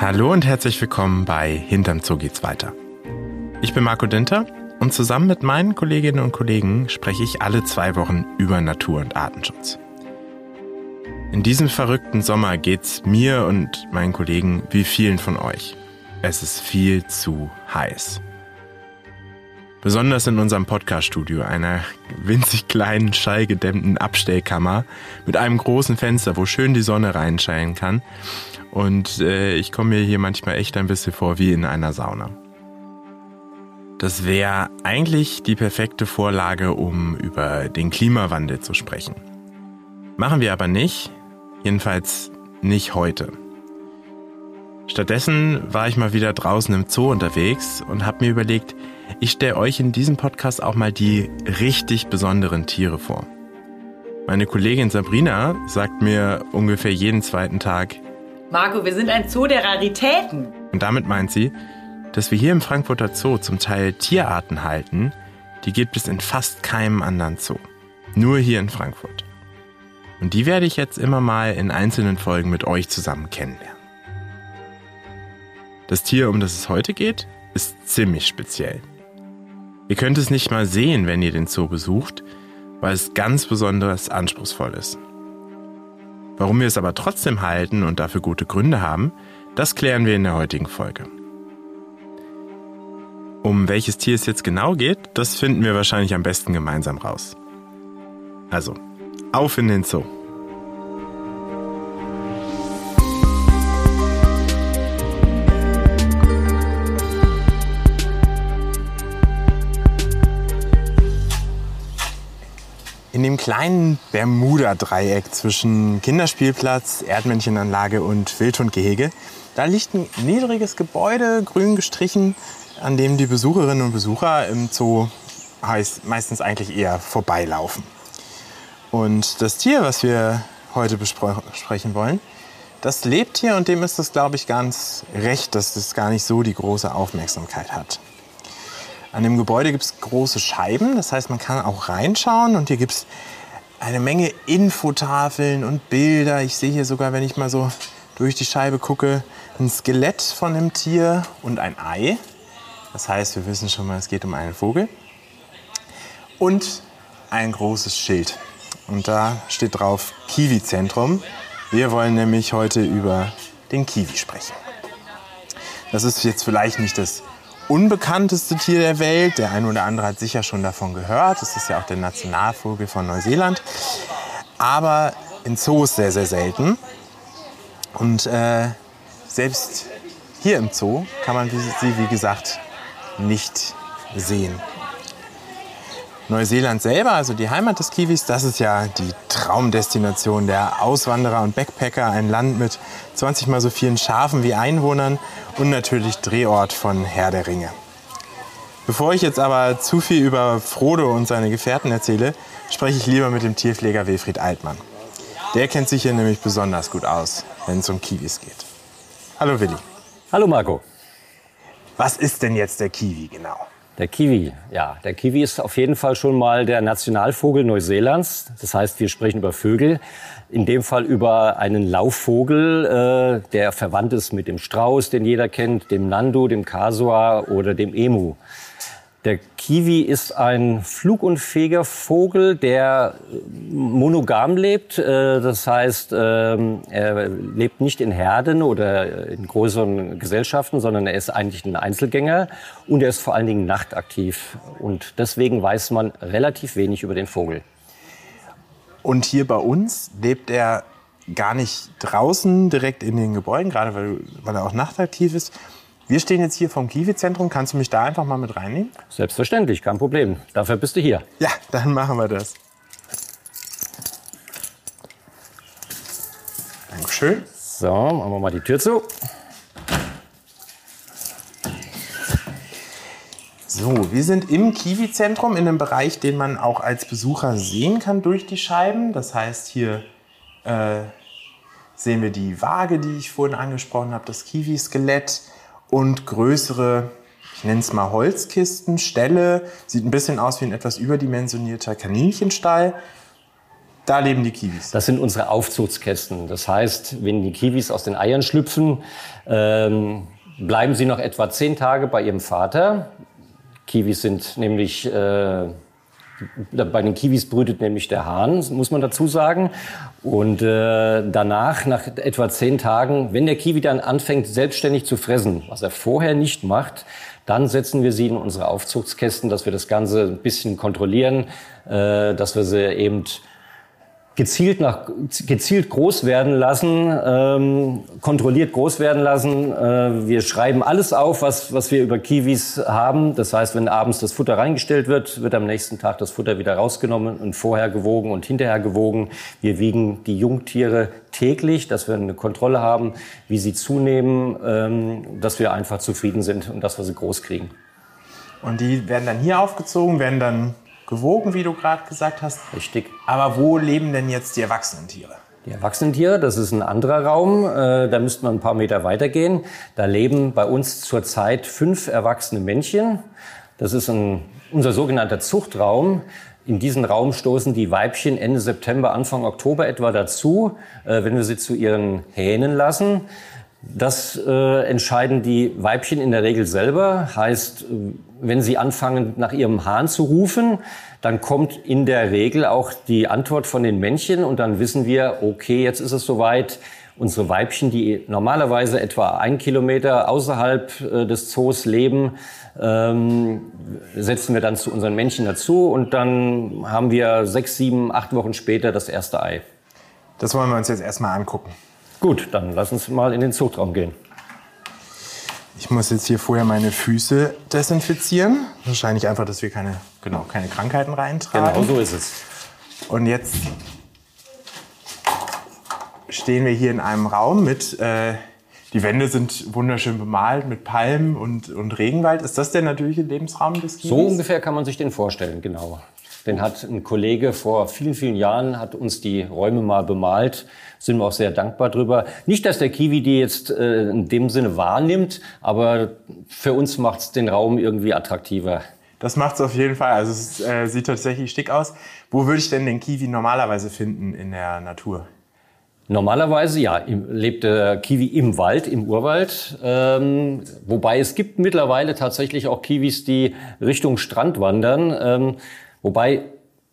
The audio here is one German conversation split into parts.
Hallo und herzlich willkommen bei Hinterm Zoo geht's weiter. Ich bin Marco Dinter und zusammen mit meinen Kolleginnen und Kollegen spreche ich alle zwei Wochen über Natur- und Artenschutz. In diesem verrückten Sommer geht's mir und meinen Kollegen wie vielen von euch. Es ist viel zu heiß. Besonders in unserem Podcast-Studio, einer winzig kleinen, schallgedämmten Abstellkammer mit einem großen Fenster, wo schön die Sonne reinscheinen kann. Und äh, ich komme mir hier manchmal echt ein bisschen vor wie in einer Sauna. Das wäre eigentlich die perfekte Vorlage, um über den Klimawandel zu sprechen. Machen wir aber nicht, jedenfalls nicht heute. Stattdessen war ich mal wieder draußen im Zoo unterwegs und habe mir überlegt, ich stelle euch in diesem Podcast auch mal die richtig besonderen Tiere vor. Meine Kollegin Sabrina sagt mir ungefähr jeden zweiten Tag, Marco, wir sind ein Zoo der Raritäten. Und damit meint sie, dass wir hier im Frankfurter Zoo zum Teil Tierarten halten, die gibt es in fast keinem anderen Zoo. Nur hier in Frankfurt. Und die werde ich jetzt immer mal in einzelnen Folgen mit euch zusammen kennenlernen. Das Tier, um das es heute geht, ist ziemlich speziell. Ihr könnt es nicht mal sehen, wenn ihr den Zoo besucht, weil es ganz besonders anspruchsvoll ist. Warum wir es aber trotzdem halten und dafür gute Gründe haben, das klären wir in der heutigen Folge. Um welches Tier es jetzt genau geht, das finden wir wahrscheinlich am besten gemeinsam raus. Also, auf in den Zoo! Dem kleinen Bermuda-Dreieck zwischen Kinderspielplatz, Erdmännchenanlage und Wildhundgehege, da liegt ein niedriges Gebäude, grün gestrichen, an dem die Besucherinnen und Besucher im Zoo heißt meistens eigentlich eher vorbeilaufen. Und das Tier, was wir heute besprechen wollen, das lebt hier und dem ist es, glaube ich, ganz recht, dass es gar nicht so die große Aufmerksamkeit hat. An dem Gebäude gibt es große Scheiben, das heißt, man kann auch reinschauen und hier gibt es eine Menge Infotafeln und Bilder. Ich sehe hier sogar, wenn ich mal so durch die Scheibe gucke, ein Skelett von einem Tier und ein Ei. Das heißt, wir wissen schon mal, es geht um einen Vogel. Und ein großes Schild. Und da steht drauf Kiwi-Zentrum. Wir wollen nämlich heute über den Kiwi sprechen. Das ist jetzt vielleicht nicht das unbekannteste Tier der Welt. Der eine oder andere hat sicher schon davon gehört. Das ist ja auch der Nationalvogel von Neuseeland. Aber in Zoos sehr, sehr selten. Und äh, selbst hier im Zoo kann man sie, wie gesagt, nicht sehen. Neuseeland selber, also die Heimat des Kiwis, das ist ja die Traumdestination der Auswanderer und Backpacker. Ein Land mit 20 mal so vielen Schafen wie Einwohnern und natürlich Drehort von Herr der Ringe. Bevor ich jetzt aber zu viel über Frodo und seine Gefährten erzähle, spreche ich lieber mit dem Tierpfleger Wilfried Altmann. Der kennt sich hier nämlich besonders gut aus, wenn es um Kiwis geht. Hallo Willi. Hallo Marco. Was ist denn jetzt der Kiwi genau? Der Kiwi, ja. Der Kiwi ist auf jeden Fall schon mal der Nationalvogel Neuseelands. Das heißt, wir sprechen über Vögel. In dem Fall über einen Laufvogel, äh, der verwandt ist mit dem Strauß, den jeder kennt, dem Nandu, dem Kasua oder dem Emu. Der Kiwi ist ein flugunfähiger Vogel, der monogam lebt. Äh, das heißt, ähm, er lebt nicht in Herden oder in größeren Gesellschaften, sondern er ist eigentlich ein Einzelgänger und er ist vor allen Dingen nachtaktiv. Und deswegen weiß man relativ wenig über den Vogel. Und hier bei uns lebt er gar nicht draußen direkt in den Gebäuden, gerade weil er auch nachtaktiv ist, wir stehen jetzt hier vom Kiwi-Zentrum. Kannst du mich da einfach mal mit reinnehmen? Selbstverständlich, kein Problem. Dafür bist du hier. Ja, dann machen wir das. Dankeschön. So, machen wir mal die Tür zu. So, wir sind im Kiwi-Zentrum in einem Bereich, den man auch als Besucher sehen kann durch die Scheiben. Das heißt, hier äh, sehen wir die Waage, die ich vorhin angesprochen habe, das Kiwi-Skelett und größere, ich nenne es mal Holzkisten, Ställe. Sieht ein bisschen aus wie ein etwas überdimensionierter Kaninchenstall. Da leben die Kiwis. Das sind unsere Aufzugskästen. Das heißt, wenn die Kiwis aus den Eiern schlüpfen, ähm, bleiben sie noch etwa zehn Tage bei ihrem Vater. Kiwis sind nämlich äh, bei den Kiwis brütet nämlich der Hahn, muss man dazu sagen. Und äh, danach, nach etwa zehn Tagen, wenn der Kiwi dann anfängt, selbstständig zu fressen, was er vorher nicht macht, dann setzen wir sie in unsere Aufzugskästen, dass wir das Ganze ein bisschen kontrollieren, äh, dass wir sie eben gezielt, nach, gezielt groß werden lassen, ähm, kontrolliert groß werden lassen. Äh, wir schreiben alles auf, was, was wir über Kiwis haben. Das heißt, wenn abends das Futter reingestellt wird, wird am nächsten Tag das Futter wieder rausgenommen und vorher gewogen und hinterher gewogen. Wir wiegen die Jungtiere täglich, dass wir eine Kontrolle haben, wie sie zunehmen, ähm, dass wir einfach zufrieden sind und dass wir sie groß kriegen. Und die werden dann hier aufgezogen, werden dann gewogen, wie du gerade gesagt hast. Richtig. Aber wo leben denn jetzt die erwachsenen Tiere? Die erwachsenen Tiere, das ist ein anderer Raum, äh, da müsste man ein paar Meter weitergehen. Da leben bei uns zurzeit fünf erwachsene Männchen. Das ist ein, unser sogenannter Zuchtraum. In diesen Raum stoßen die Weibchen Ende September, Anfang Oktober etwa dazu, äh, wenn wir sie zu ihren Hähnen lassen. Das äh, entscheiden die Weibchen in der Regel selber. Heißt, wenn sie anfangen, nach ihrem Hahn zu rufen, dann kommt in der Regel auch die Antwort von den Männchen und dann wissen wir, okay, jetzt ist es soweit. Unsere Weibchen, die normalerweise etwa ein Kilometer außerhalb äh, des Zoos leben, ähm, setzen wir dann zu unseren Männchen dazu und dann haben wir sechs, sieben, acht Wochen später das erste Ei. Das wollen wir uns jetzt erstmal angucken. Gut, dann lass uns mal in den Zuchtraum gehen. Ich muss jetzt hier vorher meine Füße desinfizieren. Wahrscheinlich einfach, dass wir keine, genau, keine Krankheiten reintragen. Genau so ist es. Und jetzt stehen wir hier in einem Raum mit, äh, die Wände sind wunderschön bemalt mit Palmen und, und Regenwald. Ist das der natürliche Lebensraum des Kiwis? So ungefähr kann man sich den vorstellen, genau. Den hat ein Kollege vor vielen, vielen Jahren, hat uns die Räume mal bemalt. Sind wir auch sehr dankbar drüber. Nicht, dass der Kiwi die jetzt äh, in dem Sinne wahrnimmt, aber für uns macht es den Raum irgendwie attraktiver. Das macht es auf jeden Fall. Also es äh, sieht tatsächlich schick aus. Wo würde ich denn den Kiwi normalerweise finden in der Natur? Normalerweise ja, lebt der Kiwi im Wald, im Urwald. Ähm, wobei es gibt mittlerweile tatsächlich auch Kiwis, die Richtung Strand wandern. Ähm, Wobei,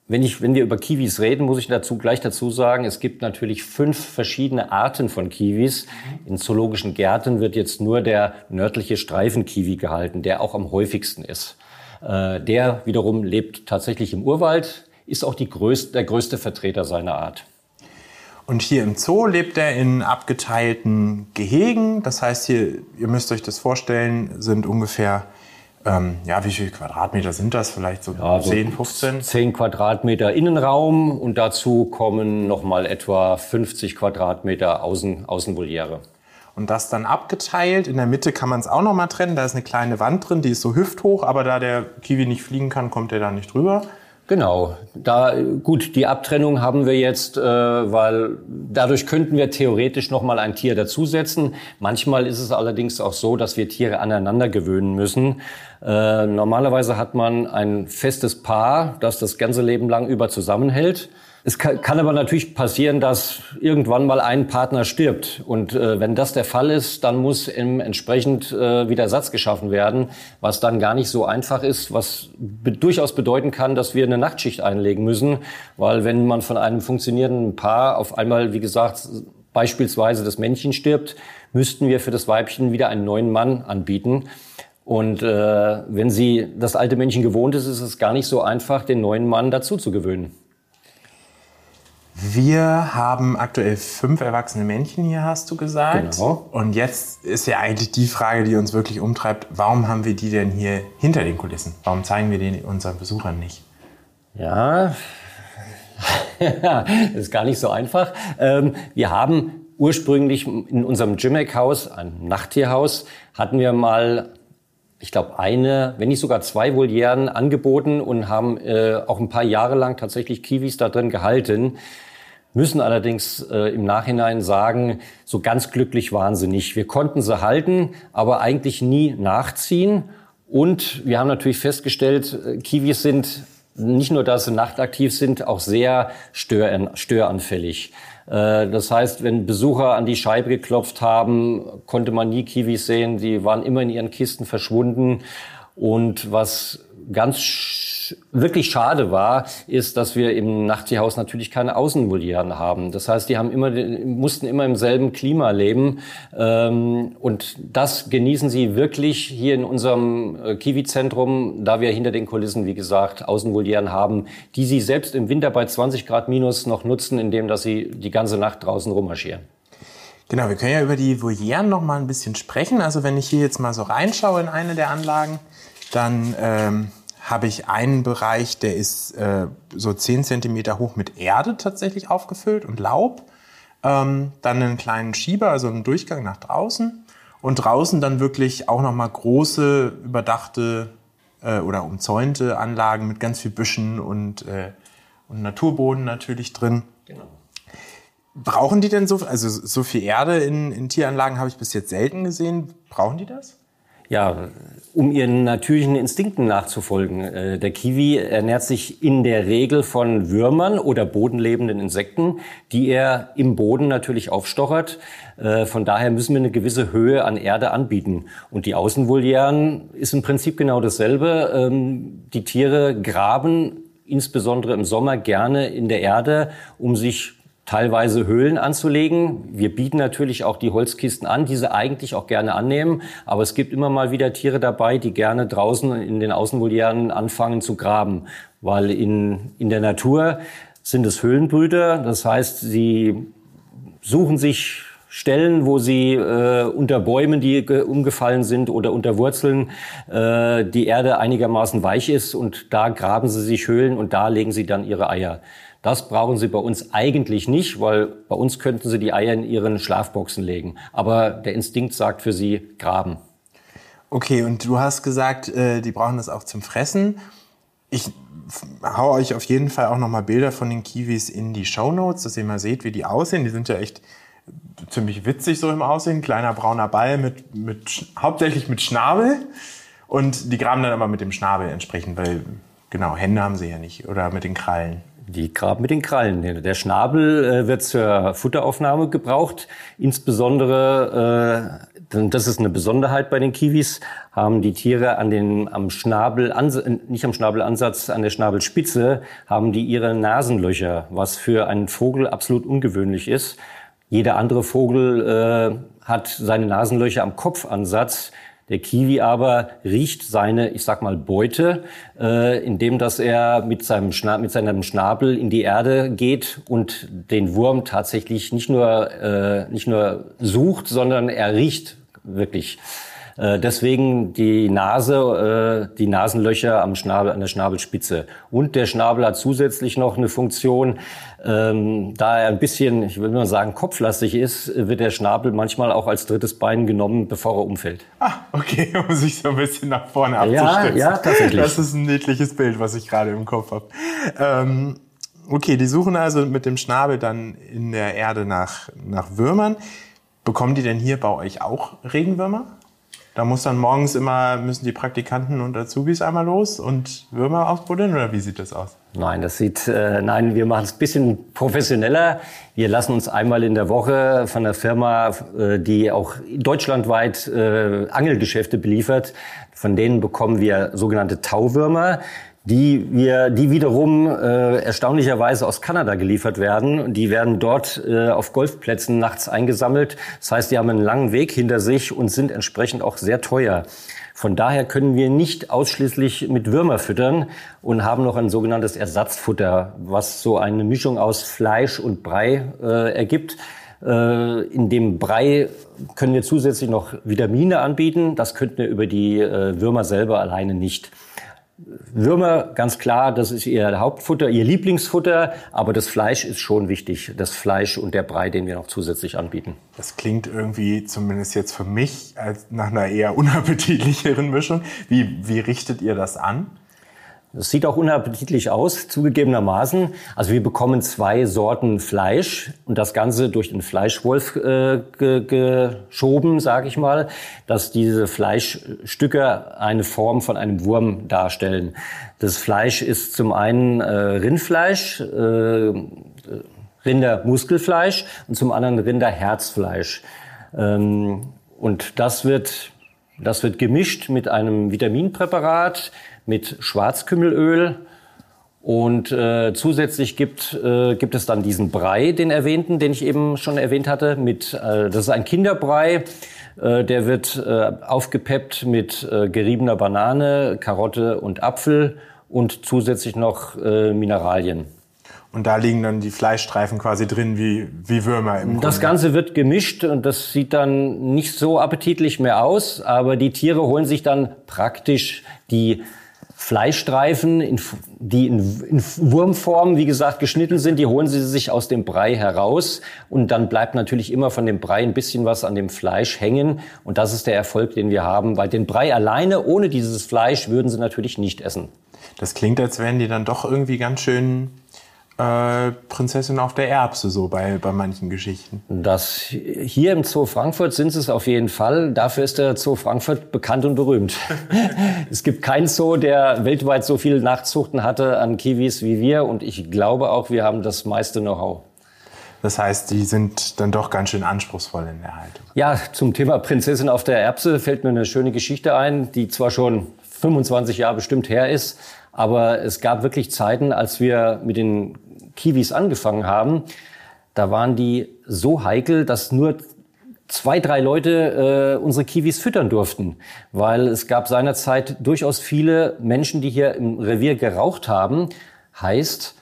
wenn, ich, wenn wir über Kiwis reden, muss ich dazu gleich dazu sagen, es gibt natürlich fünf verschiedene Arten von Kiwis. In zoologischen Gärten wird jetzt nur der nördliche Streifenkiwi gehalten, der auch am häufigsten ist. Äh, der wiederum lebt tatsächlich im Urwald, ist auch die größte, der größte Vertreter seiner Art. Und hier im Zoo lebt er in abgeteilten Gehegen. Das heißt, hier, ihr müsst euch das vorstellen, sind ungefähr ähm, ja, wie viele Quadratmeter sind das? Vielleicht so ja, 10, 15? 10 Quadratmeter Innenraum und dazu kommen nochmal etwa 50 Quadratmeter Außen, Außenvoliere. Und das dann abgeteilt. In der Mitte kann man es auch nochmal trennen. Da ist eine kleine Wand drin, die ist so hüfthoch, aber da der Kiwi nicht fliegen kann, kommt er da nicht drüber. Genau. Da gut, die Abtrennung haben wir jetzt, äh, weil dadurch könnten wir theoretisch noch mal ein Tier dazusetzen. Manchmal ist es allerdings auch so, dass wir Tiere aneinander gewöhnen müssen. Äh, normalerweise hat man ein festes Paar, das das ganze Leben lang über zusammenhält. Es kann, kann, aber natürlich passieren, dass irgendwann mal ein Partner stirbt. Und äh, wenn das der Fall ist, dann muss im entsprechend äh, wieder Ersatz geschaffen werden, was dann gar nicht so einfach ist, was be durchaus bedeuten kann, dass wir eine Nachtschicht einlegen müssen. Weil wenn man von einem funktionierenden Paar auf einmal, wie gesagt, beispielsweise das Männchen stirbt, müssten wir für das Weibchen wieder einen neuen Mann anbieten. Und äh, wenn sie das alte Männchen gewohnt ist, ist es gar nicht so einfach, den neuen Mann dazu zu gewöhnen. Wir haben aktuell fünf erwachsene Männchen hier, hast du gesagt. Genau. Und jetzt ist ja eigentlich die Frage, die uns wirklich umtreibt, warum haben wir die denn hier hinter den Kulissen? Warum zeigen wir die unseren Besuchern nicht? Ja, das ist gar nicht so einfach. Ähm, wir haben ursprünglich in unserem Jimmick-Haus, ein Nachttierhaus, hatten wir mal ich glaube, eine, wenn nicht sogar zwei Volieren angeboten und haben äh, auch ein paar Jahre lang tatsächlich Kiwis da drin gehalten müssen allerdings äh, im Nachhinein sagen, so ganz glücklich waren sie nicht. Wir konnten sie halten, aber eigentlich nie nachziehen. Und wir haben natürlich festgestellt, äh, Kiwis sind nicht nur, dass sie nachtaktiv sind, auch sehr störanfällig. Äh, das heißt, wenn Besucher an die Scheibe geklopft haben, konnte man nie Kiwis sehen. Die waren immer in ihren Kisten verschwunden. Und was ganz wirklich schade war, ist, dass wir im Nachttierhaus natürlich keine Außenvolieren haben. Das heißt, die haben immer, mussten immer im selben Klima leben. Ähm, und das genießen sie wirklich hier in unserem äh, Kiwi-Zentrum, da wir hinter den Kulissen, wie gesagt, Außenvolieren haben, die sie selbst im Winter bei 20 Grad minus noch nutzen, indem dass sie die ganze Nacht draußen rummarschieren. Genau, wir können ja über die Volieren noch mal ein bisschen sprechen. Also wenn ich hier jetzt mal so reinschaue in eine der Anlagen, dann ähm, habe ich einen Bereich, der ist äh, so 10 cm hoch mit Erde tatsächlich aufgefüllt und Laub. Ähm, dann einen kleinen Schieber, also einen Durchgang nach draußen. Und draußen dann wirklich auch nochmal große, überdachte äh, oder umzäunte Anlagen mit ganz viel Büschen und, äh, und Naturboden natürlich drin. Genau. Brauchen die denn so, also so viel Erde in, in Tieranlagen habe ich bis jetzt selten gesehen. Brauchen die das? Ja, um ihren natürlichen Instinkten nachzufolgen. Äh, der Kiwi ernährt sich in der Regel von Würmern oder bodenlebenden Insekten, die er im Boden natürlich aufstochert. Äh, von daher müssen wir eine gewisse Höhe an Erde anbieten. Und die Außenvolieren ist im Prinzip genau dasselbe. Ähm, die Tiere graben insbesondere im Sommer gerne in der Erde, um sich teilweise Höhlen anzulegen. Wir bieten natürlich auch die Holzkisten an, die sie eigentlich auch gerne annehmen. Aber es gibt immer mal wieder Tiere dabei, die gerne draußen in den Außenvolieren anfangen zu graben. Weil in, in der Natur sind es Höhlenbrüter. Das heißt, sie suchen sich Stellen, wo sie äh, unter Bäumen, die umgefallen sind oder unter Wurzeln, äh, die Erde einigermaßen weich ist und da graben sie sich Höhlen und da legen sie dann ihre Eier. Das brauchen Sie bei uns eigentlich nicht, weil bei uns könnten Sie die Eier in Ihren Schlafboxen legen. Aber der Instinkt sagt für Sie graben. Okay, und du hast gesagt, äh, die brauchen das auch zum Fressen. Ich hau euch auf jeden Fall auch nochmal Bilder von den Kiwis in die Show Notes, dass ihr mal seht, wie die aussehen. Die sind ja echt ziemlich witzig so im Aussehen. Kleiner brauner Ball mit, mit hauptsächlich mit Schnabel. Und die graben dann aber mit dem Schnabel entsprechend, weil genau, Hände haben sie ja nicht oder mit den Krallen. Die graben mit den Krallen. Der Schnabel äh, wird zur Futteraufnahme gebraucht. Insbesondere, äh, das ist eine Besonderheit bei den Kiwis, haben die Tiere an den, am Schnabel, nicht am Schnabelansatz, an der Schnabelspitze, haben die ihre Nasenlöcher, was für einen Vogel absolut ungewöhnlich ist. Jeder andere Vogel äh, hat seine Nasenlöcher am Kopfansatz. Der Kiwi aber riecht seine, ich sag mal, Beute, äh, indem dass er mit seinem, mit seinem Schnabel in die Erde geht und den Wurm tatsächlich nicht nur, äh, nicht nur sucht, sondern er riecht wirklich. Äh, deswegen die Nase, äh, die Nasenlöcher am Schnabel, an der Schnabelspitze. Und der Schnabel hat zusätzlich noch eine Funktion, ähm, da er ein bisschen, ich will nur sagen, kopflastig ist, wird der Schnabel manchmal auch als drittes Bein genommen, bevor er umfällt. Ah, okay, um sich so ein bisschen nach vorne abzustützen. Ja, ja, tatsächlich. Das ist ein niedliches Bild, was ich gerade im Kopf habe. Ähm, okay, die suchen also mit dem Schnabel dann in der Erde nach, nach Würmern. Bekommen die denn hier bei euch auch Regenwürmer? Da muss dann morgens immer, müssen die Praktikanten und Azubis einmal los und Würmer ausbuddeln oder wie sieht das aus? Nein, das sieht, äh, nein, wir machen es ein bisschen professioneller. Wir lassen uns einmal in der Woche von der Firma, äh, die auch deutschlandweit äh, Angelgeschäfte beliefert, von denen bekommen wir sogenannte Tauwürmer die wir, die wiederum äh, erstaunlicherweise aus Kanada geliefert werden. Die werden dort äh, auf Golfplätzen nachts eingesammelt. Das heißt, die haben einen langen Weg hinter sich und sind entsprechend auch sehr teuer. Von daher können wir nicht ausschließlich mit Würmer füttern und haben noch ein sogenanntes Ersatzfutter, was so eine Mischung aus Fleisch und Brei äh, ergibt. Äh, in dem Brei können wir zusätzlich noch Vitamine anbieten. Das könnten wir über die äh, Würmer selber alleine nicht. Würmer, ganz klar, das ist ihr Hauptfutter, ihr Lieblingsfutter, aber das Fleisch ist schon wichtig. Das Fleisch und der Brei, den wir noch zusätzlich anbieten. Das klingt irgendwie, zumindest jetzt für mich, nach einer eher unappetitlicheren Mischung. Wie, wie richtet ihr das an? Es sieht auch unappetitlich aus, zugegebenermaßen. Also wir bekommen zwei Sorten Fleisch und das Ganze durch den Fleischwolf äh, ge geschoben, sage ich mal, dass diese Fleischstücke eine Form von einem Wurm darstellen. Das Fleisch ist zum einen äh, Rindfleisch, äh, Rindermuskelfleisch und zum anderen Rinderherzfleisch. Ähm, und das wird, das wird gemischt mit einem Vitaminpräparat, mit Schwarzkümmelöl. Und äh, zusätzlich gibt, äh, gibt es dann diesen Brei, den erwähnten, den ich eben schon erwähnt hatte. Mit, äh, das ist ein Kinderbrei. Äh, der wird äh, aufgepeppt mit äh, geriebener Banane, Karotte und Apfel und zusätzlich noch äh, Mineralien. Und da liegen dann die Fleischstreifen quasi drin wie, wie Würmer im Das Ganze wird gemischt und das sieht dann nicht so appetitlich mehr aus, aber die Tiere holen sich dann praktisch die Fleischstreifen, in, die in, in Wurmform, wie gesagt, geschnitten sind, die holen sie sich aus dem Brei heraus und dann bleibt natürlich immer von dem Brei ein bisschen was an dem Fleisch hängen und das ist der Erfolg, den wir haben, weil den Brei alleine ohne dieses Fleisch würden sie natürlich nicht essen. Das klingt, als wären die dann doch irgendwie ganz schön äh, Prinzessin auf der Erbse, so bei, bei manchen Geschichten. Das hier im Zoo Frankfurt sind es auf jeden Fall. Dafür ist der Zoo Frankfurt bekannt und berühmt. es gibt keinen Zoo, der weltweit so viel Nachzuchten hatte an Kiwis wie wir. Und ich glaube auch, wir haben das meiste Know-how. Das heißt, die sind dann doch ganz schön anspruchsvoll in der Haltung. Ja, zum Thema Prinzessin auf der Erbse fällt mir eine schöne Geschichte ein, die zwar schon 25 Jahre bestimmt her ist, aber es gab wirklich Zeiten, als wir mit den Kiwis angefangen haben, da waren die so heikel, dass nur zwei, drei Leute äh, unsere Kiwis füttern durften, weil es gab seinerzeit durchaus viele Menschen, die hier im Revier geraucht haben. Heißt,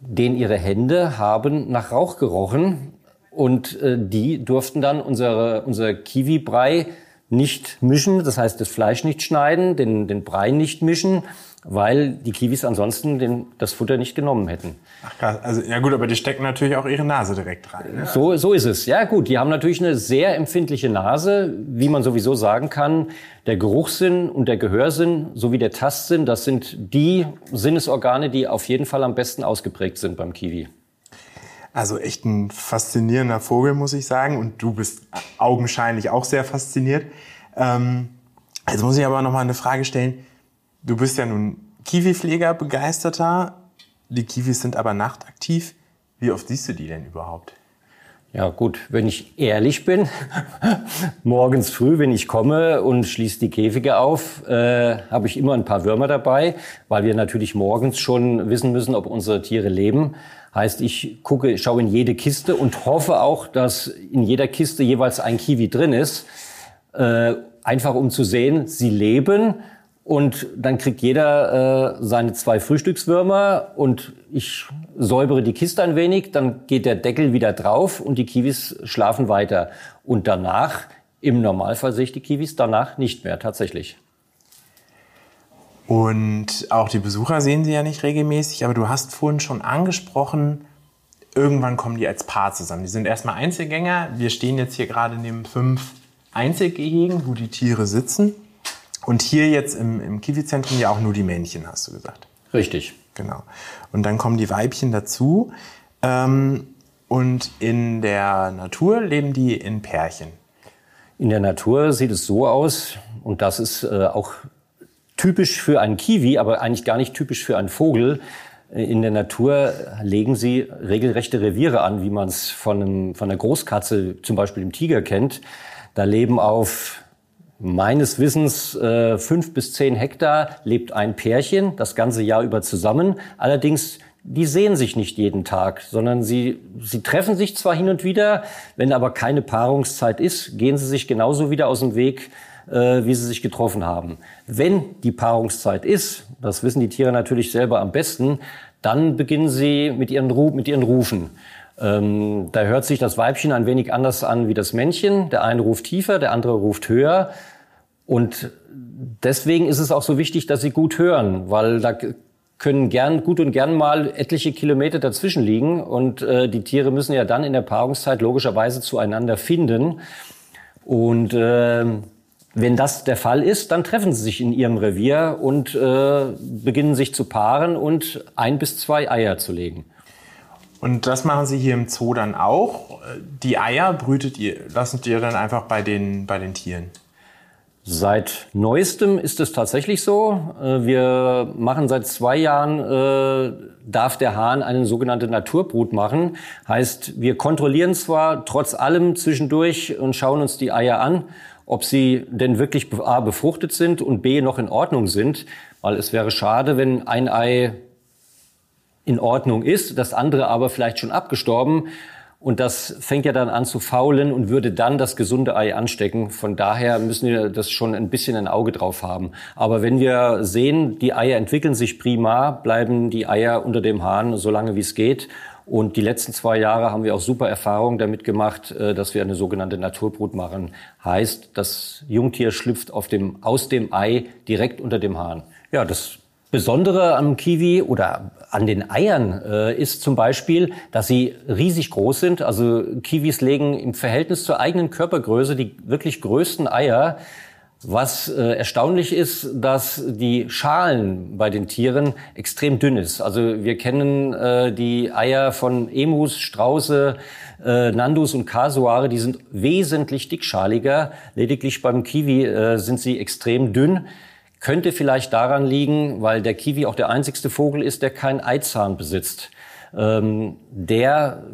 denen ihre Hände haben nach Rauch gerochen. Und äh, die durften dann unsere, unser Kiwi-Brei nicht mischen, das heißt das Fleisch nicht schneiden, den, den Brei nicht mischen weil die Kiwis ansonsten den, das Futter nicht genommen hätten. Ach krass, also ja gut, aber die stecken natürlich auch ihre Nase direkt rein. Ne? So, so ist es. Ja gut, die haben natürlich eine sehr empfindliche Nase, wie man sowieso sagen kann. Der Geruchssinn und der Gehörsinn sowie der Tastsinn, das sind die Sinnesorgane, die auf jeden Fall am besten ausgeprägt sind beim Kiwi. Also echt ein faszinierender Vogel, muss ich sagen. Und du bist augenscheinlich auch sehr fasziniert. Ähm, jetzt muss ich aber noch mal eine Frage stellen Du bist ja nun Kiwi-Pfleger, begeisterter. Die Kiwis sind aber nachtaktiv. Wie oft siehst du die denn überhaupt? Ja gut, wenn ich ehrlich bin, morgens früh, wenn ich komme und schließe die Käfige auf, äh, habe ich immer ein paar Würmer dabei, weil wir natürlich morgens schon wissen müssen, ob unsere Tiere leben. Heißt, ich gucke, schaue in jede Kiste und hoffe auch, dass in jeder Kiste jeweils ein Kiwi drin ist, äh, einfach um zu sehen, sie leben und dann kriegt jeder äh, seine zwei Frühstückswürmer und ich säubere die Kiste ein wenig, dann geht der Deckel wieder drauf und die Kiwis schlafen weiter. Und danach, im Normalfall sehe ich die Kiwis danach nicht mehr tatsächlich. Und auch die Besucher sehen sie ja nicht regelmäßig, aber du hast vorhin schon angesprochen, irgendwann kommen die als Paar zusammen. Die sind erstmal Einzelgänger. Wir stehen jetzt hier gerade neben fünf Einzelgehegen, wo die Tiere sitzen. Und hier jetzt im, im Kiwi-Zentrum ja auch nur die Männchen, hast du gesagt. Richtig. Genau. Und dann kommen die Weibchen dazu. Ähm, und in der Natur leben die in Pärchen. In der Natur sieht es so aus, und das ist äh, auch typisch für einen Kiwi, aber eigentlich gar nicht typisch für einen Vogel. In der Natur legen sie regelrechte Reviere an, wie man es von, von einer Großkatze, zum Beispiel dem Tiger kennt. Da leben auf Meines Wissens äh, fünf bis zehn Hektar lebt ein Pärchen das ganze Jahr über zusammen. Allerdings die sehen sich nicht jeden Tag, sondern sie, sie treffen sich zwar hin und wieder, wenn aber keine Paarungszeit ist, gehen sie sich genauso wieder aus dem Weg, äh, wie sie sich getroffen haben. Wenn die Paarungszeit ist, das wissen die Tiere natürlich selber am besten, dann beginnen sie mit ihren, mit ihren Rufen. Ähm, da hört sich das Weibchen ein wenig anders an wie das Männchen. Der eine ruft tiefer, der andere ruft höher. Und deswegen ist es auch so wichtig, dass sie gut hören, weil da können gern, gut und gern mal etliche Kilometer dazwischen liegen. Und äh, die Tiere müssen ja dann in der Paarungszeit logischerweise zueinander finden. Und äh, Wenn das der Fall ist, dann treffen sie sich in ihrem Revier und äh, beginnen sich zu paaren und ein bis zwei Eier zu legen. Und das machen Sie hier im Zoo dann auch? Die Eier brütet ihr, lassen ihr dann einfach bei den, bei den Tieren? Seit neuestem ist es tatsächlich so. Äh, wir machen seit zwei Jahren, äh, darf der Hahn eine sogenannte Naturbrut machen. Heißt, wir kontrollieren zwar trotz allem zwischendurch und schauen uns die Eier an, ob sie denn wirklich A, befruchtet sind und B, noch in Ordnung sind. Weil es wäre schade, wenn ein Ei in Ordnung ist, das andere aber vielleicht schon abgestorben. Und das fängt ja dann an zu faulen und würde dann das gesunde Ei anstecken. Von daher müssen wir das schon ein bisschen ein Auge drauf haben. Aber wenn wir sehen, die Eier entwickeln sich prima, bleiben die Eier unter dem Hahn so lange wie es geht. Und die letzten zwei Jahre haben wir auch super Erfahrungen damit gemacht, äh, dass wir eine sogenannte Naturbrut machen. Heißt, das Jungtier schlüpft auf dem, aus dem Ei direkt unter dem Hahn. Ja, das Besondere am Kiwi oder an den Eiern äh, ist zum Beispiel, dass sie riesig groß sind. Also Kiwis legen im Verhältnis zur eigenen Körpergröße die wirklich größten Eier. Was äh, erstaunlich ist, dass die Schalen bei den Tieren extrem dünn ist. Also wir kennen äh, die Eier von Emus, Strauße, äh, Nandus und Kasuare, die sind wesentlich dickschaliger. Lediglich beim Kiwi äh, sind sie extrem dünn. Könnte vielleicht daran liegen, weil der Kiwi auch der einzigste Vogel ist, der keinen Eizahn besitzt. Ähm, der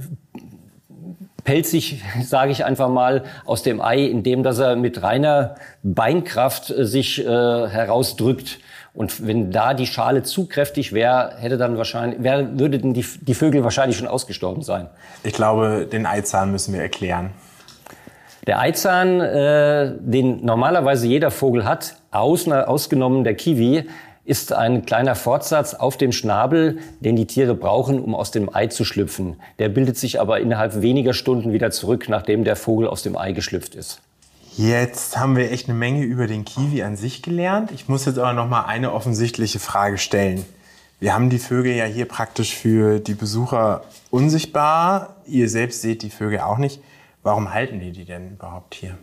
sich, sage ich einfach mal, aus dem Ei, indem dass er mit reiner Beinkraft äh, sich äh, herausdrückt. Und wenn da die Schale zu kräftig wäre, hätte dann wahrscheinlich, wär, würden die, die Vögel wahrscheinlich schon ausgestorben sein. Ich glaube, den Eizahn müssen wir erklären. Der Eizahn, äh, den normalerweise jeder Vogel hat, aus, ausgenommen der Kiwi, ist ein kleiner Fortsatz auf dem Schnabel, den die Tiere brauchen, um aus dem Ei zu schlüpfen. Der bildet sich aber innerhalb weniger Stunden wieder zurück, nachdem der Vogel aus dem Ei geschlüpft ist. Jetzt haben wir echt eine Menge über den Kiwi an sich gelernt. Ich muss jetzt aber noch mal eine offensichtliche Frage stellen. Wir haben die Vögel ja hier praktisch für die Besucher unsichtbar. Ihr selbst seht die Vögel auch nicht. Warum halten die die denn überhaupt hier?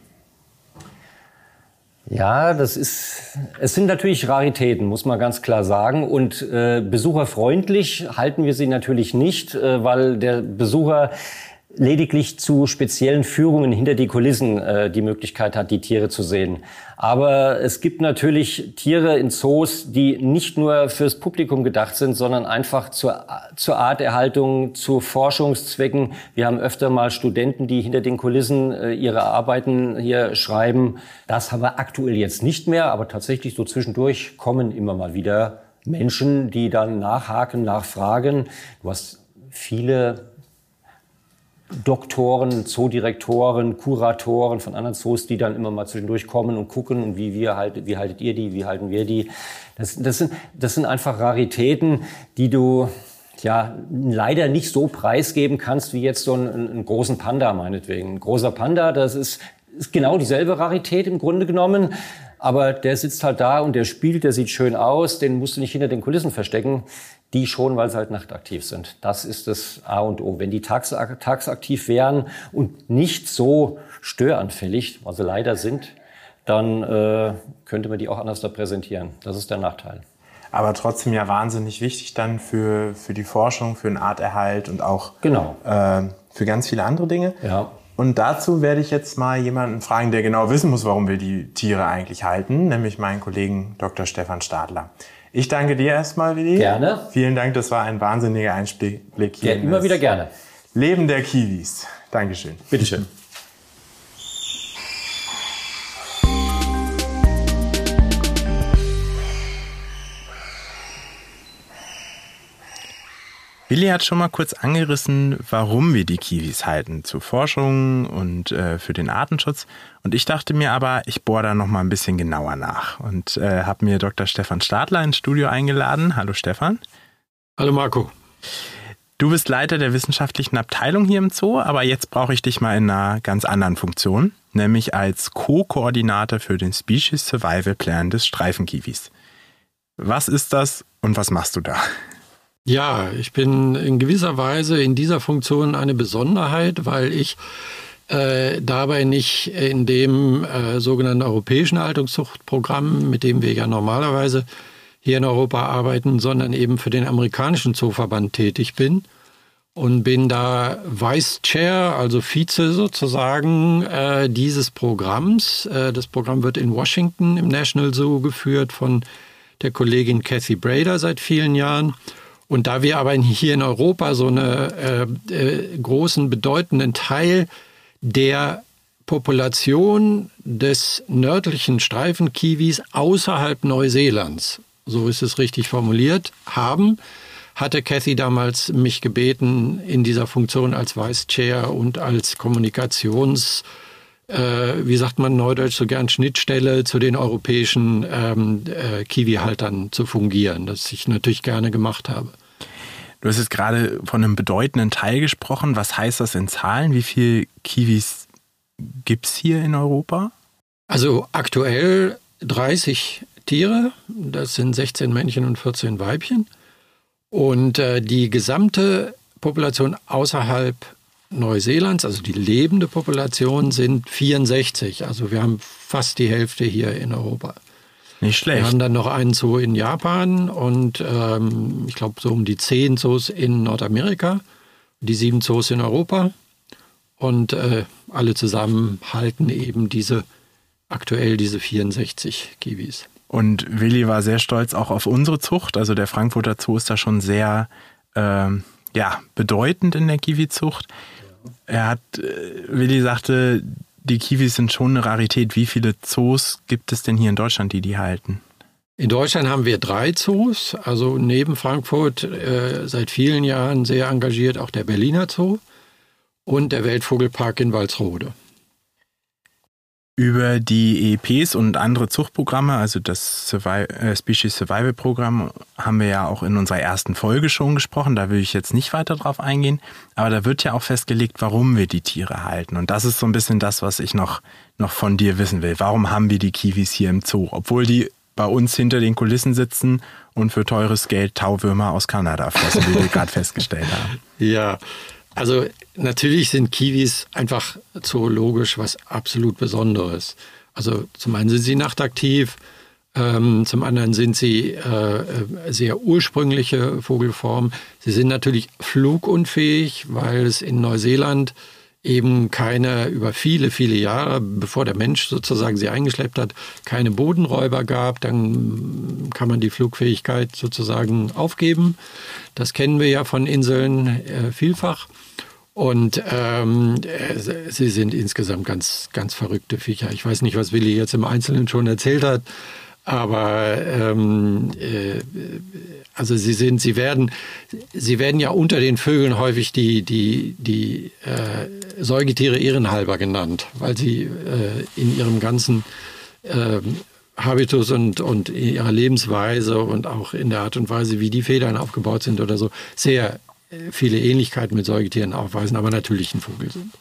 Ja, das ist, es sind natürlich Raritäten, muss man ganz klar sagen. Und äh, besucherfreundlich halten wir sie natürlich nicht, äh, weil der Besucher lediglich zu speziellen Führungen hinter die Kulissen äh, die Möglichkeit hat, die Tiere zu sehen. Aber es gibt natürlich Tiere in Zoos, die nicht nur fürs Publikum gedacht sind, sondern einfach zur, zur Arterhaltung, zu Forschungszwecken. Wir haben öfter mal Studenten, die hinter den Kulissen äh, ihre Arbeiten hier schreiben. Das haben wir aktuell jetzt nicht mehr, aber tatsächlich so zwischendurch kommen immer mal wieder Menschen, die dann nachhaken, nachfragen. Du hast viele Doktoren, Zoodirektoren, Kuratoren von anderen Zoos, die dann immer mal zwischendurch kommen und gucken und wie wir halt, wie haltet ihr die, wie halten wir die. Das, das, sind, das sind einfach Raritäten, die du ja leider nicht so preisgeben kannst wie jetzt so einen, einen großen Panda meinetwegen. Ein großer Panda, das ist, ist genau dieselbe Rarität im Grunde genommen. Aber der sitzt halt da und der spielt, der sieht schön aus, den musst du nicht hinter den Kulissen verstecken. Die schon, weil sie halt nachtaktiv sind. Das ist das A und O. Wenn die tags, tagsaktiv wären und nicht so störanfällig, was sie leider sind, dann äh, könnte man die auch anders da präsentieren. Das ist der Nachteil. Aber trotzdem ja wahnsinnig wichtig dann für, für die Forschung, für den Arterhalt und auch genau. äh, für ganz viele andere Dinge. Ja. Und dazu werde ich jetzt mal jemanden fragen, der genau wissen muss, warum wir die Tiere eigentlich halten, nämlich meinen Kollegen Dr. Stefan Stadler. Ich danke dir erstmal, Willi. Gerne. Vielen Dank, das war ein wahnsinniger Einblick hier. Ja, immer wieder gerne. Leben der Kiwis. Dankeschön. Bitteschön. Willi hat schon mal kurz angerissen, warum wir die Kiwis halten, zur Forschung und äh, für den Artenschutz. Und ich dachte mir aber, ich bohre da noch mal ein bisschen genauer nach und äh, habe mir Dr. Stefan Stadler ins Studio eingeladen. Hallo Stefan. Hallo Marco. Du bist Leiter der wissenschaftlichen Abteilung hier im Zoo, aber jetzt brauche ich dich mal in einer ganz anderen Funktion, nämlich als Co-Koordinator für den Species Survival Plan des Streifenkiwis. Was ist das und was machst du da? Ja, ich bin in gewisser Weise in dieser Funktion eine Besonderheit, weil ich äh, dabei nicht in dem äh, sogenannten europäischen Haltungszuchtprogramm, mit dem wir ja normalerweise hier in Europa arbeiten, sondern eben für den amerikanischen Zooverband tätig bin und bin da Vice Chair, also Vize sozusagen äh, dieses Programms. Äh, das Programm wird in Washington im National Zoo geführt von der Kollegin Kathy Brader seit vielen Jahren. Und da wir aber hier in Europa so einen äh, äh, großen, bedeutenden Teil der Population des nördlichen Streifenkiwis außerhalb Neuseelands so ist es richtig formuliert, haben, hatte Cathy damals mich gebeten, in dieser Funktion als Vice Chair und als Kommunikations, äh, wie sagt man neudeutsch so gern, Schnittstelle zu den europäischen ähm, äh, Kiwi-Haltern zu fungieren, das ich natürlich gerne gemacht habe. Du hast jetzt gerade von einem bedeutenden Teil gesprochen. Was heißt das in Zahlen? Wie viele Kiwis gibt es hier in Europa? Also aktuell 30 Tiere. Das sind 16 Männchen und 14 Weibchen. Und äh, die gesamte Population außerhalb Neuseelands, also die lebende Population, sind 64. Also wir haben fast die Hälfte hier in Europa. Nicht schlecht. Wir haben dann noch einen Zoo in Japan und ähm, ich glaube so um die zehn Zoos in Nordamerika, die sieben Zoos in Europa. Und äh, alle zusammen halten eben diese aktuell diese 64 Kiwis. Und Willi war sehr stolz auch auf unsere Zucht. Also der Frankfurter Zoo ist da schon sehr ähm, ja, bedeutend in der Kiwi-Zucht. Er hat, äh, Willi sagte, die Kiwis sind schon eine Rarität. Wie viele Zoos gibt es denn hier in Deutschland, die die halten? In Deutschland haben wir drei Zoos, also neben Frankfurt äh, seit vielen Jahren sehr engagiert auch der Berliner Zoo und der Weltvogelpark in Walsrode. Über die EPs und andere Zuchtprogramme, also das Survival, äh, Species Survival Programm, haben wir ja auch in unserer ersten Folge schon gesprochen. Da will ich jetzt nicht weiter drauf eingehen. Aber da wird ja auch festgelegt, warum wir die Tiere halten. Und das ist so ein bisschen das, was ich noch, noch von dir wissen will. Warum haben wir die Kiwis hier im Zoo? Obwohl die bei uns hinter den Kulissen sitzen und für teures Geld Tauwürmer aus Kanada fressen, wie wir gerade festgestellt haben. Ja, also natürlich sind Kiwis einfach zoologisch was absolut Besonderes. Also zum einen sind sie nachtaktiv, ähm, zum anderen sind sie äh, sehr ursprüngliche Vogelformen. Sie sind natürlich flugunfähig, weil es in Neuseeland eben keine über viele, viele Jahre, bevor der Mensch sozusagen sie eingeschleppt hat, keine Bodenräuber gab, dann kann man die Flugfähigkeit sozusagen aufgeben. Das kennen wir ja von Inseln äh, vielfach. Und ähm, äh, sie sind insgesamt ganz, ganz verrückte Viecher. Ich weiß nicht, was Willi jetzt im Einzelnen schon erzählt hat, aber ähm, äh, also sie sind, sie werden, sie werden ja unter den Vögeln häufig die die die äh, Säugetiere ehrenhalber genannt, weil sie äh, in ihrem ganzen äh, Habitus und und ihrer Lebensweise und auch in der Art und Weise, wie die Federn aufgebaut sind oder so, sehr viele Ähnlichkeiten mit Säugetieren aufweisen, aber natürlich ein Vogel sind.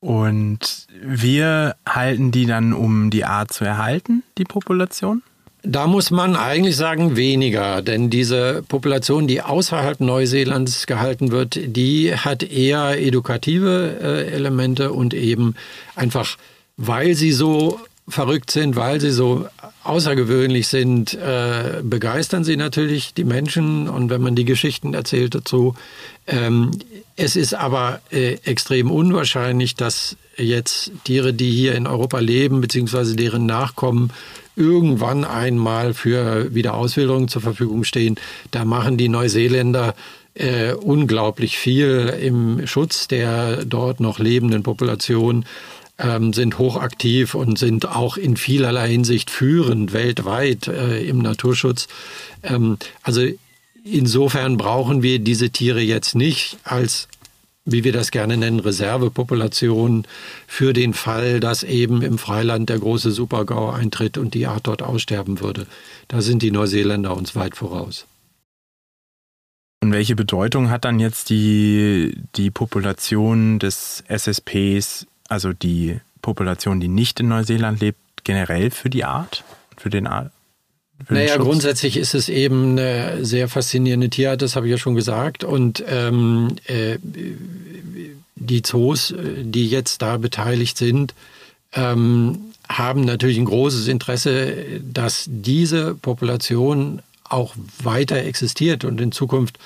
Und wir halten die dann, um die Art zu erhalten, die Population? Da muss man eigentlich sagen weniger, denn diese Population, die außerhalb Neuseelands gehalten wird, die hat eher edukative äh, Elemente und eben einfach, weil sie so verrückt sind, weil sie so außergewöhnlich sind, äh, begeistern sie natürlich die Menschen und wenn man die Geschichten erzählt dazu. Ähm, es ist aber äh, extrem unwahrscheinlich, dass jetzt Tiere, die hier in Europa leben, beziehungsweise deren Nachkommen, irgendwann einmal für Wiederauswilderung zur Verfügung stehen. Da machen die Neuseeländer äh, unglaublich viel im Schutz der dort noch lebenden Population ähm, sind hochaktiv und sind auch in vielerlei Hinsicht führend weltweit äh, im Naturschutz. Ähm, also insofern brauchen wir diese Tiere jetzt nicht als wie wir das gerne nennen, Reservepopulation für den Fall, dass eben im Freiland der große Supergau eintritt und die Art dort aussterben würde. Da sind die Neuseeländer uns weit voraus. Und welche Bedeutung hat dann jetzt die, die Population des SSPs also die Population, die nicht in Neuseeland lebt, generell für die Art, für den Art? Naja, Schutz? grundsätzlich ist es eben eine sehr faszinierende Tierart, das habe ich ja schon gesagt. Und ähm, äh, die Zoos, äh, die jetzt da beteiligt sind, ähm, haben natürlich ein großes Interesse, dass diese Population auch weiter existiert und in Zukunft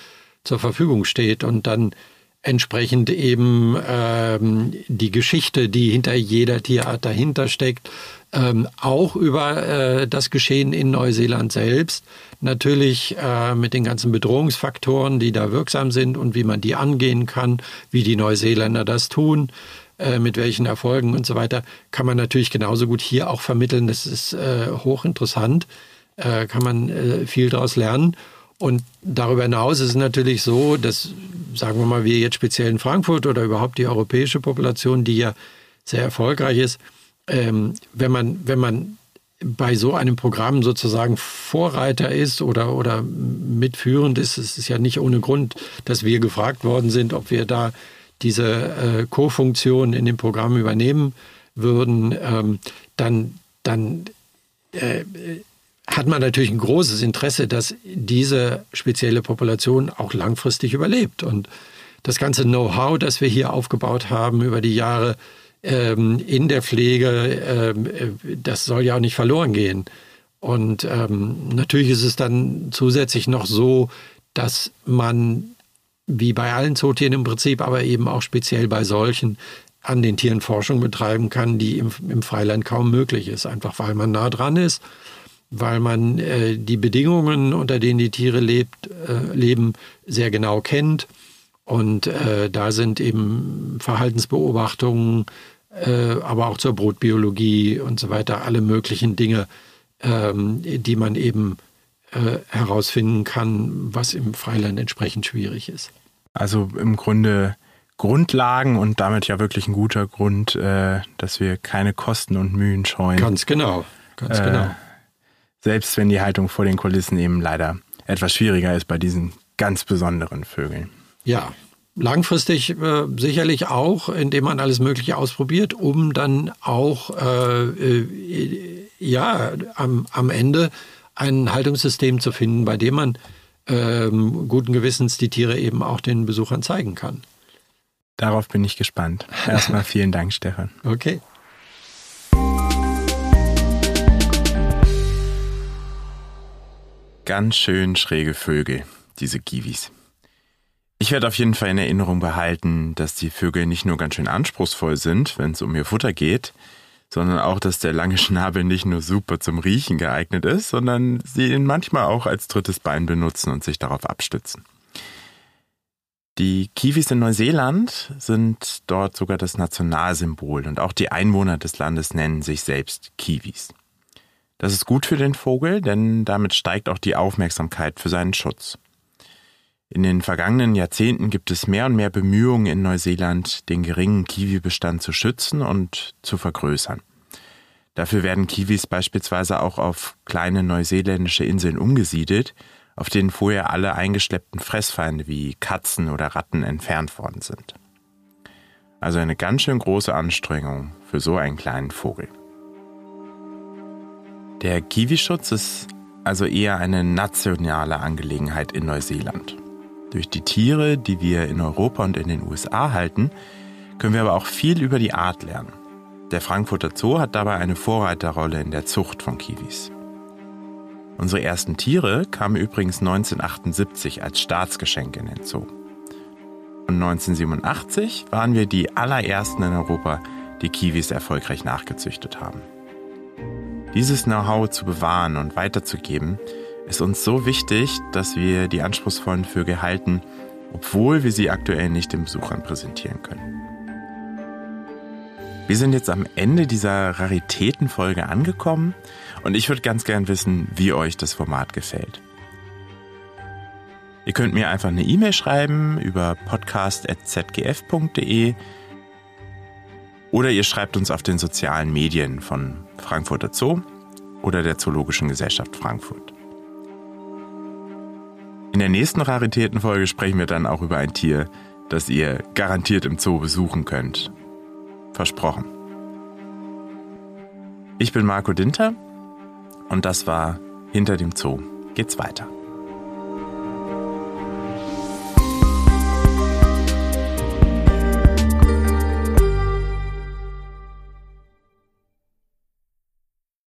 zur Verfügung steht und dann entsprechend eben ähm, die Geschichte, die hinter jeder Tierart dahinter steckt, ähm, auch über äh, das Geschehen in Neuseeland selbst, natürlich äh, mit den ganzen Bedrohungsfaktoren, die da wirksam sind und wie man die angehen kann, wie die Neuseeländer das tun, äh, mit welchen Erfolgen und so weiter, kann man natürlich genauso gut hier auch vermitteln. Das ist äh, hochinteressant, äh, kann man äh, viel daraus lernen. Und darüber hinaus ist es natürlich so, dass, sagen wir mal, wir jetzt speziell in Frankfurt oder überhaupt die europäische Population, die ja sehr erfolgreich ist, ähm, wenn man, wenn man bei so einem Programm sozusagen Vorreiter ist oder, oder mitführend ist, es ist ja nicht ohne Grund, dass wir gefragt worden sind, ob wir da diese äh, Co-Funktion in dem Programm übernehmen würden, ähm, dann, dann äh, hat man natürlich ein großes Interesse, dass diese spezielle Population auch langfristig überlebt. Und das ganze Know-how, das wir hier aufgebaut haben über die Jahre ähm, in der Pflege, ähm, äh, das soll ja auch nicht verloren gehen. Und ähm, natürlich ist es dann zusätzlich noch so, dass man, wie bei allen Zootieren im Prinzip, aber eben auch speziell bei solchen, an den Tieren Forschung betreiben kann, die im, im Freiland kaum möglich ist, einfach weil man nah dran ist weil man äh, die Bedingungen, unter denen die Tiere lebt, äh, leben, sehr genau kennt. Und äh, da sind eben Verhaltensbeobachtungen, äh, aber auch zur Brotbiologie und so weiter, alle möglichen Dinge, ähm, die man eben äh, herausfinden kann, was im Freiland entsprechend schwierig ist. Also im Grunde Grundlagen und damit ja wirklich ein guter Grund, äh, dass wir keine Kosten und Mühen scheuen. Ganz genau, ganz genau selbst wenn die Haltung vor den Kulissen eben leider etwas schwieriger ist bei diesen ganz besonderen Vögeln. Ja, langfristig äh, sicherlich auch, indem man alles Mögliche ausprobiert, um dann auch äh, äh, ja am, am Ende ein Haltungssystem zu finden, bei dem man ähm, guten Gewissens die Tiere eben auch den Besuchern zeigen kann. Darauf bin ich gespannt. Erstmal vielen Dank, Stefan. Okay. Ganz schön schräge Vögel, diese Kiwis. Ich werde auf jeden Fall in Erinnerung behalten, dass die Vögel nicht nur ganz schön anspruchsvoll sind, wenn es um ihr Futter geht, sondern auch, dass der lange Schnabel nicht nur super zum Riechen geeignet ist, sondern sie ihn manchmal auch als drittes Bein benutzen und sich darauf abstützen. Die Kiwis in Neuseeland sind dort sogar das Nationalsymbol und auch die Einwohner des Landes nennen sich selbst Kiwis. Das ist gut für den Vogel, denn damit steigt auch die Aufmerksamkeit für seinen Schutz. In den vergangenen Jahrzehnten gibt es mehr und mehr Bemühungen in Neuseeland, den geringen Kiwi-Bestand zu schützen und zu vergrößern. Dafür werden Kiwis beispielsweise auch auf kleine neuseeländische Inseln umgesiedelt, auf denen vorher alle eingeschleppten Fressfeinde wie Katzen oder Ratten entfernt worden sind. Also eine ganz schön große Anstrengung für so einen kleinen Vogel. Der Kiwischutz ist also eher eine nationale Angelegenheit in Neuseeland. Durch die Tiere, die wir in Europa und in den USA halten, können wir aber auch viel über die Art lernen. Der Frankfurter Zoo hat dabei eine Vorreiterrolle in der Zucht von Kiwis. Unsere ersten Tiere kamen übrigens 1978 als Staatsgeschenk in den Zoo. Und 1987 waren wir die allerersten in Europa, die Kiwis erfolgreich nachgezüchtet haben. Dieses Know-how zu bewahren und weiterzugeben, ist uns so wichtig, dass wir die anspruchsvollen Vögel halten, obwohl wir sie aktuell nicht den Besuchern präsentieren können. Wir sind jetzt am Ende dieser Raritätenfolge angekommen und ich würde ganz gern wissen, wie euch das Format gefällt. Ihr könnt mir einfach eine E-Mail schreiben über podcast.zgf.de oder ihr schreibt uns auf den sozialen Medien von Frankfurter Zoo oder der Zoologischen Gesellschaft Frankfurt. In der nächsten Raritätenfolge sprechen wir dann auch über ein Tier, das ihr garantiert im Zoo besuchen könnt. Versprochen. Ich bin Marco Dinter und das war Hinter dem Zoo geht's weiter.